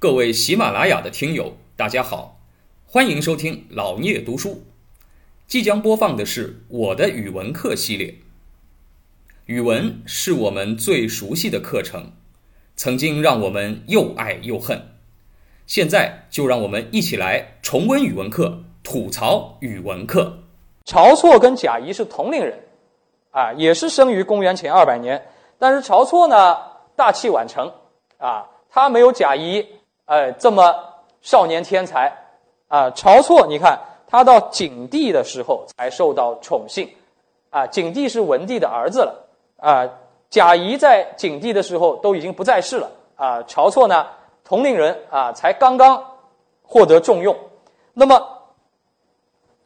各位喜马拉雅的听友，大家好，欢迎收听老聂读书。即将播放的是我的语文课系列。语文是我们最熟悉的课程，曾经让我们又爱又恨。现在就让我们一起来重温语文课，吐槽语文课。晁错跟贾谊是同龄人，啊，也是生于公元前二百年。但是晁错呢，大器晚成，啊，他没有贾谊，哎，这么少年天才，啊，晁错，你看他到景帝的时候才受到宠幸，啊，景帝是文帝的儿子了。啊，贾谊在景帝的时候都已经不在世了啊。晁错呢，同龄人啊，才刚刚获得重用。那么，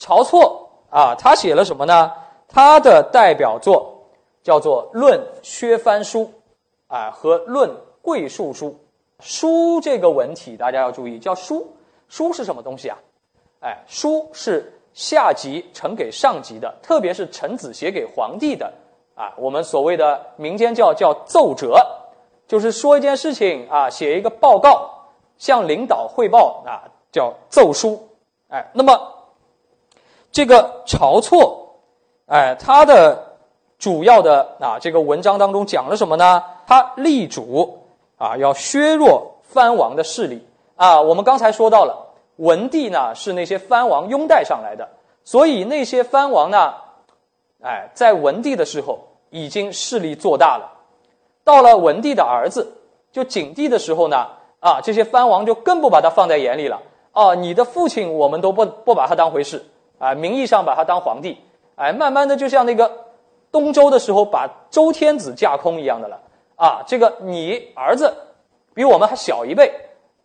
晁错啊，他写了什么呢？他的代表作叫做《论薛藩书》啊和《论桂树书》。书这个文体大家要注意，叫书。书是什么东西啊？哎，书是下级呈给上级的，特别是臣子写给皇帝的。啊，我们所谓的民间叫叫奏折，就是说一件事情啊，写一个报告，向领导汇报啊，叫奏书。哎，那么这个晁错，哎，他的主要的啊这个文章当中讲了什么呢？他力主啊要削弱藩王的势力啊。我们刚才说到了，文帝呢是那些藩王拥戴上来的，所以那些藩王呢。哎，在文帝的时候已经势力做大了，到了文帝的儿子就景帝的时候呢，啊，这些藩王就更不把他放在眼里了。哦，你的父亲我们都不不把他当回事，啊，名义上把他当皇帝，哎，慢慢的就像那个东周的时候把周天子架空一样的了。啊，这个你儿子比我们还小一辈，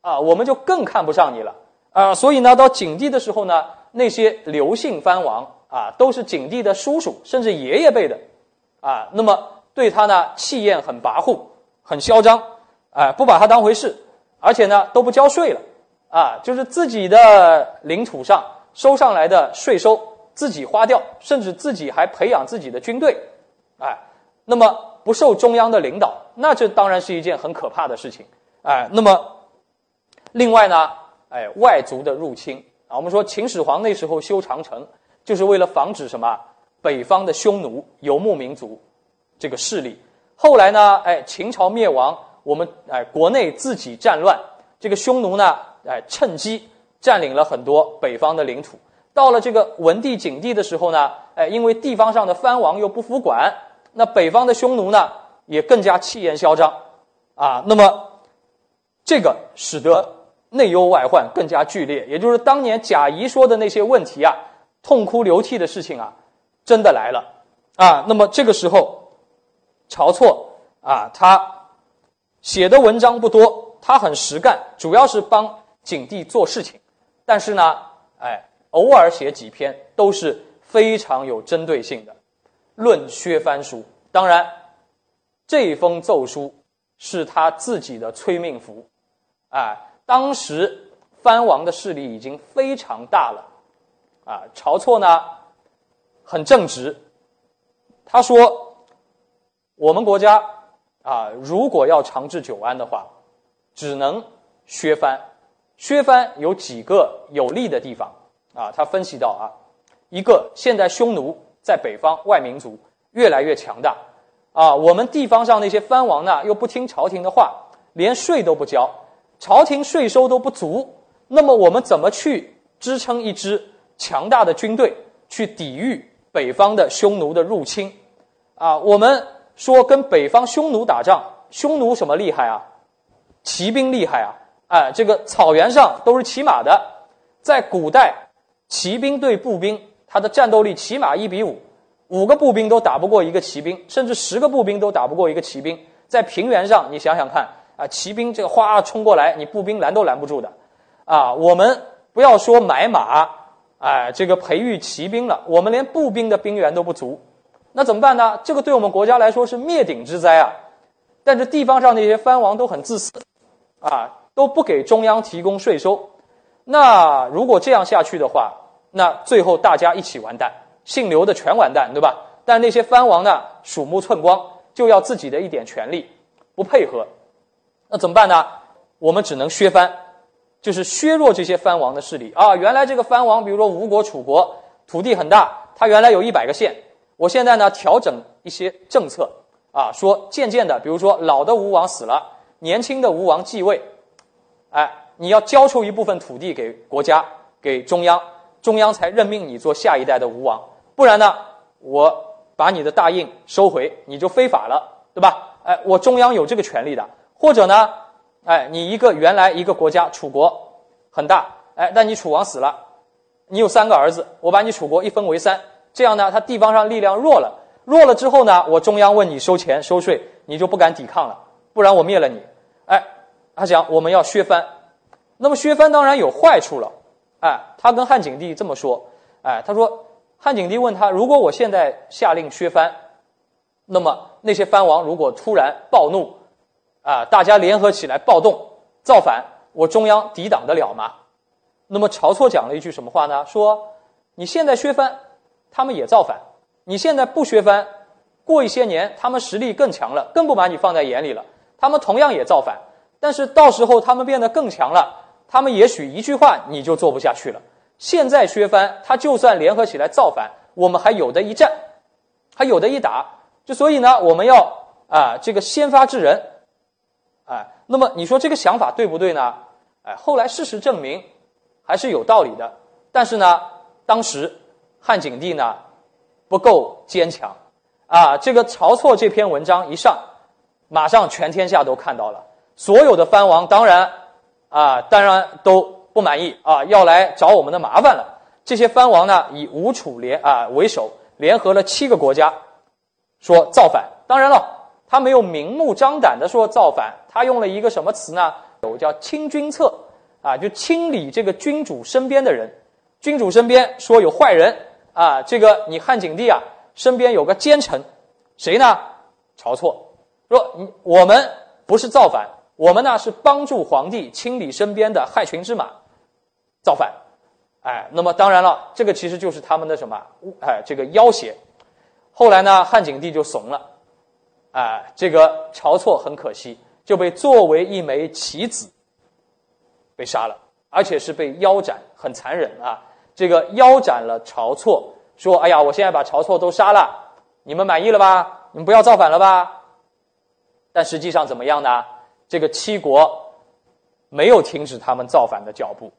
啊，我们就更看不上你了。啊，所以呢，到景帝的时候呢，那些刘姓藩王。啊，都是景帝的叔叔，甚至爷爷辈的，啊，那么对他呢，气焰很跋扈，很嚣张，啊，不把他当回事，而且呢，都不交税了，啊，就是自己的领土上收上来的税收自己花掉，甚至自己还培养自己的军队，哎，那么不受中央的领导，那这当然是一件很可怕的事情，哎，那么另外呢，哎，外族的入侵啊，我们说秦始皇那时候修长城。就是为了防止什么北方的匈奴游牧民族这个势力。后来呢，哎，秦朝灭亡，我们哎国内自己战乱，这个匈奴呢，哎趁机占领了很多北方的领土。到了这个文帝、景帝的时候呢，哎，因为地方上的藩王又不服管，那北方的匈奴呢也更加气焰嚣张啊。那么这个使得内忧外患更加剧烈，也就是当年贾谊说的那些问题啊。痛哭流涕的事情啊，真的来了啊！那么这个时候，晁错啊，他写的文章不多，他很实干，主要是帮景帝做事情。但是呢，哎，偶尔写几篇都是非常有针对性的《论削藩书》。当然，这封奏书是他自己的催命符。哎，当时藩王的势力已经非常大了。啊，晁错呢，很正直。他说：“我们国家啊，如果要长治久安的话，只能削藩。削藩有几个有利的地方啊？他分析到啊，一个现在匈奴在北方外民族越来越强大啊，我们地方上那些藩王呢，又不听朝廷的话，连税都不交，朝廷税收都不足，那么我们怎么去支撑一支？”强大的军队去抵御北方的匈奴的入侵，啊，我们说跟北方匈奴打仗，匈奴什么厉害啊？骑兵厉害啊！哎，这个草原上都是骑马的，在古代，骑兵对步兵，他的战斗力起码一比五，五个步兵都打不过一个骑兵，甚至十个步兵都打不过一个骑兵。在平原上，你想想看，啊，骑兵这个哗冲过来，你步兵拦都拦不住的，啊，我们不要说买马。哎，这个培育骑兵了，我们连步兵的兵源都不足，那怎么办呢？这个对我们国家来说是灭顶之灾啊！但是地方上那些藩王都很自私，啊，都不给中央提供税收。那如果这样下去的话，那最后大家一起完蛋，姓刘的全完蛋，对吧？但那些藩王呢，鼠目寸光，就要自己的一点权利，不配合，那怎么办呢？我们只能削藩，就是削弱这些藩王的势力啊。原来这个藩王，比如说吴国、楚国，土地很大，他原来有一百个县，我现在呢调整一些政策啊，说渐渐的，比如说老的吴王死了，年轻的吴王继位，哎，你要交出一部分土地给国家，给中央，中央才任命你做下一代的吴王，不然呢，我把你的大印收回，你就非法了，对吧？哎，我中央有这个权利的，或者呢？哎，你一个原来一个国家楚国很大，哎，但你楚王死了，你有三个儿子，我把你楚国一分为三，这样呢，他地方上力量弱了，弱了之后呢，我中央问你收钱收税，你就不敢抵抗了，不然我灭了你。哎，他讲我们要削藩，那么削藩当然有坏处了，哎，他跟汉景帝这么说，哎，他说汉景帝问他，如果我现在下令削藩，那么那些藩王如果突然暴怒。啊！大家联合起来暴动造反，我中央抵挡得了吗？那么晁错讲了一句什么话呢？说你现在削藩，他们也造反；你现在不削藩，过一些年他们实力更强了，更不把你放在眼里了，他们同样也造反。但是到时候他们变得更强了，他们也许一句话你就做不下去了。现在削藩，他就算联合起来造反，我们还有的一战，还有的一打。就所以呢，我们要啊，这个先发制人。哎，那么你说这个想法对不对呢？哎，后来事实证明还是有道理的。但是呢，当时汉景帝呢不够坚强啊。这个晁错这篇文章一上，马上全天下都看到了，所有的藩王当然啊，当然都不满意啊，要来找我们的麻烦了。这些藩王呢，以吴楚联啊为首，联合了七个国家，说造反。当然了。他没有明目张胆的说造反，他用了一个什么词呢？有叫清君侧，啊，就清理这个君主身边的人。君主身边说有坏人啊，这个你汉景帝啊身边有个奸臣，谁呢？晁错。说你我们不是造反，我们呢是帮助皇帝清理身边的害群之马，造反。哎，那么当然了，这个其实就是他们的什么？哎，这个要挟。后来呢，汉景帝就怂了。哎，这个晁错很可惜，就被作为一枚棋子被杀了，而且是被腰斩，很残忍啊！这个腰斩了晁错，说：“哎呀，我现在把晁错都杀了，你们满意了吧？你们不要造反了吧？”但实际上怎么样呢？这个七国没有停止他们造反的脚步，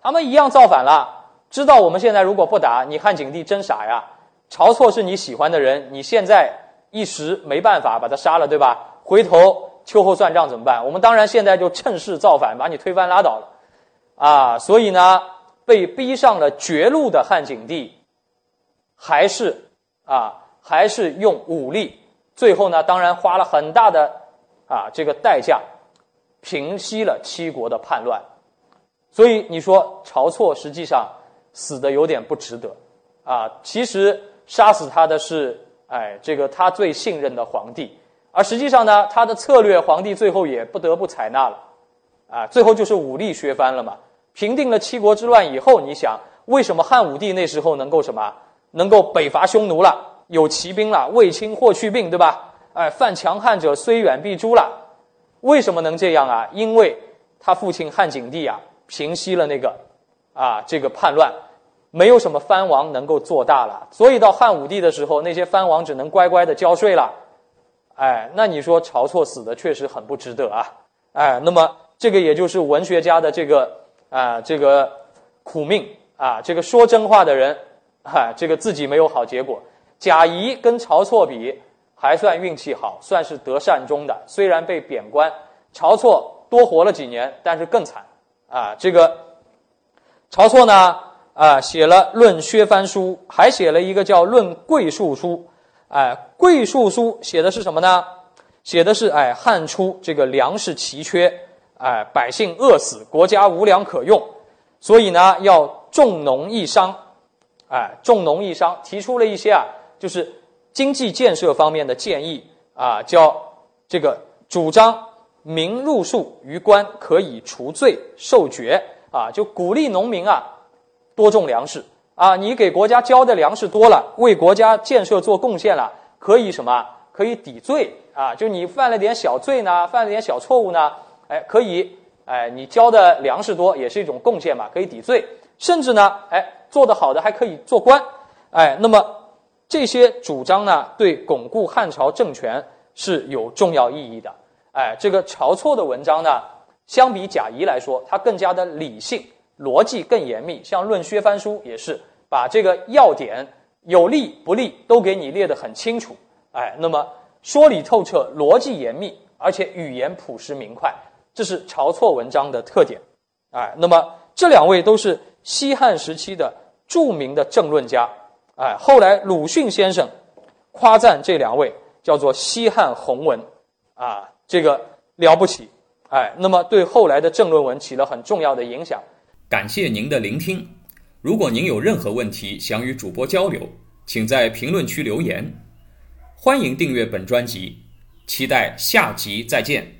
他们一样造反了。知道我们现在如果不打，你汉景帝真傻呀！晁错是你喜欢的人，你现在。一时没办法把他杀了，对吧？回头秋后算账怎么办？我们当然现在就趁势造反，把你推翻拉倒了，啊！所以呢，被逼上了绝路的汉景帝，还是啊，还是用武力，最后呢，当然花了很大的啊这个代价，平息了七国的叛乱。所以你说晁错实际上死的有点不值得啊，其实杀死他的是。哎，这个他最信任的皇帝，而实际上呢，他的策略皇帝最后也不得不采纳了，啊，最后就是武力削藩了嘛。平定了七国之乱以后，你想为什么汉武帝那时候能够什么？能够北伐匈奴了，有骑兵了，卫青霍去病，对吧？哎，犯强汉者虽远必诛了。为什么能这样啊？因为他父亲汉景帝啊，平息了那个啊这个叛乱。没有什么藩王能够做大了，所以到汉武帝的时候，那些藩王只能乖乖的交税了。哎，那你说晁错死的确实很不值得啊！哎，那么这个也就是文学家的这个啊这个苦命啊，这个说真话的人，哈，这个自己没有好结果。贾谊跟晁错比，还算运气好，算是得善终的，虽然被贬官。晁错多活了几年，但是更惨啊！这个晁错呢？啊，写了《论削藩书》，还写了一个叫《论桂树书》。哎，《桂树书》写的是什么呢？写的是哎，汉初这个粮食奇缺，哎，百姓饿死，国家无粮可用，所以呢，要重农抑商。哎，重农抑商，提出了一些啊，就是经济建设方面的建议啊，叫这个主张民入数于官，可以除罪受爵啊，就鼓励农民啊。多种粮食啊！你给国家交的粮食多了，为国家建设做贡献了，可以什么？可以抵罪啊！就你犯了点小罪呢，犯了点小错误呢，哎，可以哎，你交的粮食多也是一种贡献嘛，可以抵罪。甚至呢，哎，做得好的还可以做官。哎，那么这些主张呢，对巩固汉朝政权是有重要意义的。哎，这个晁错的文章呢，相比贾谊来说，它更加的理性，逻辑更严密。像《论削藩书》也是把这个要点有利不利都给你列得很清楚。哎，那么说理透彻，逻辑严密，而且语言朴实明快。这是晁错文章的特点，哎，那么这两位都是西汉时期的著名的政论家，哎，后来鲁迅先生夸赞这两位叫做西汉弘文，啊，这个了不起，哎，那么对后来的政论文起了很重要的影响。感谢您的聆听，如果您有任何问题想与主播交流，请在评论区留言，欢迎订阅本专辑，期待下集再见。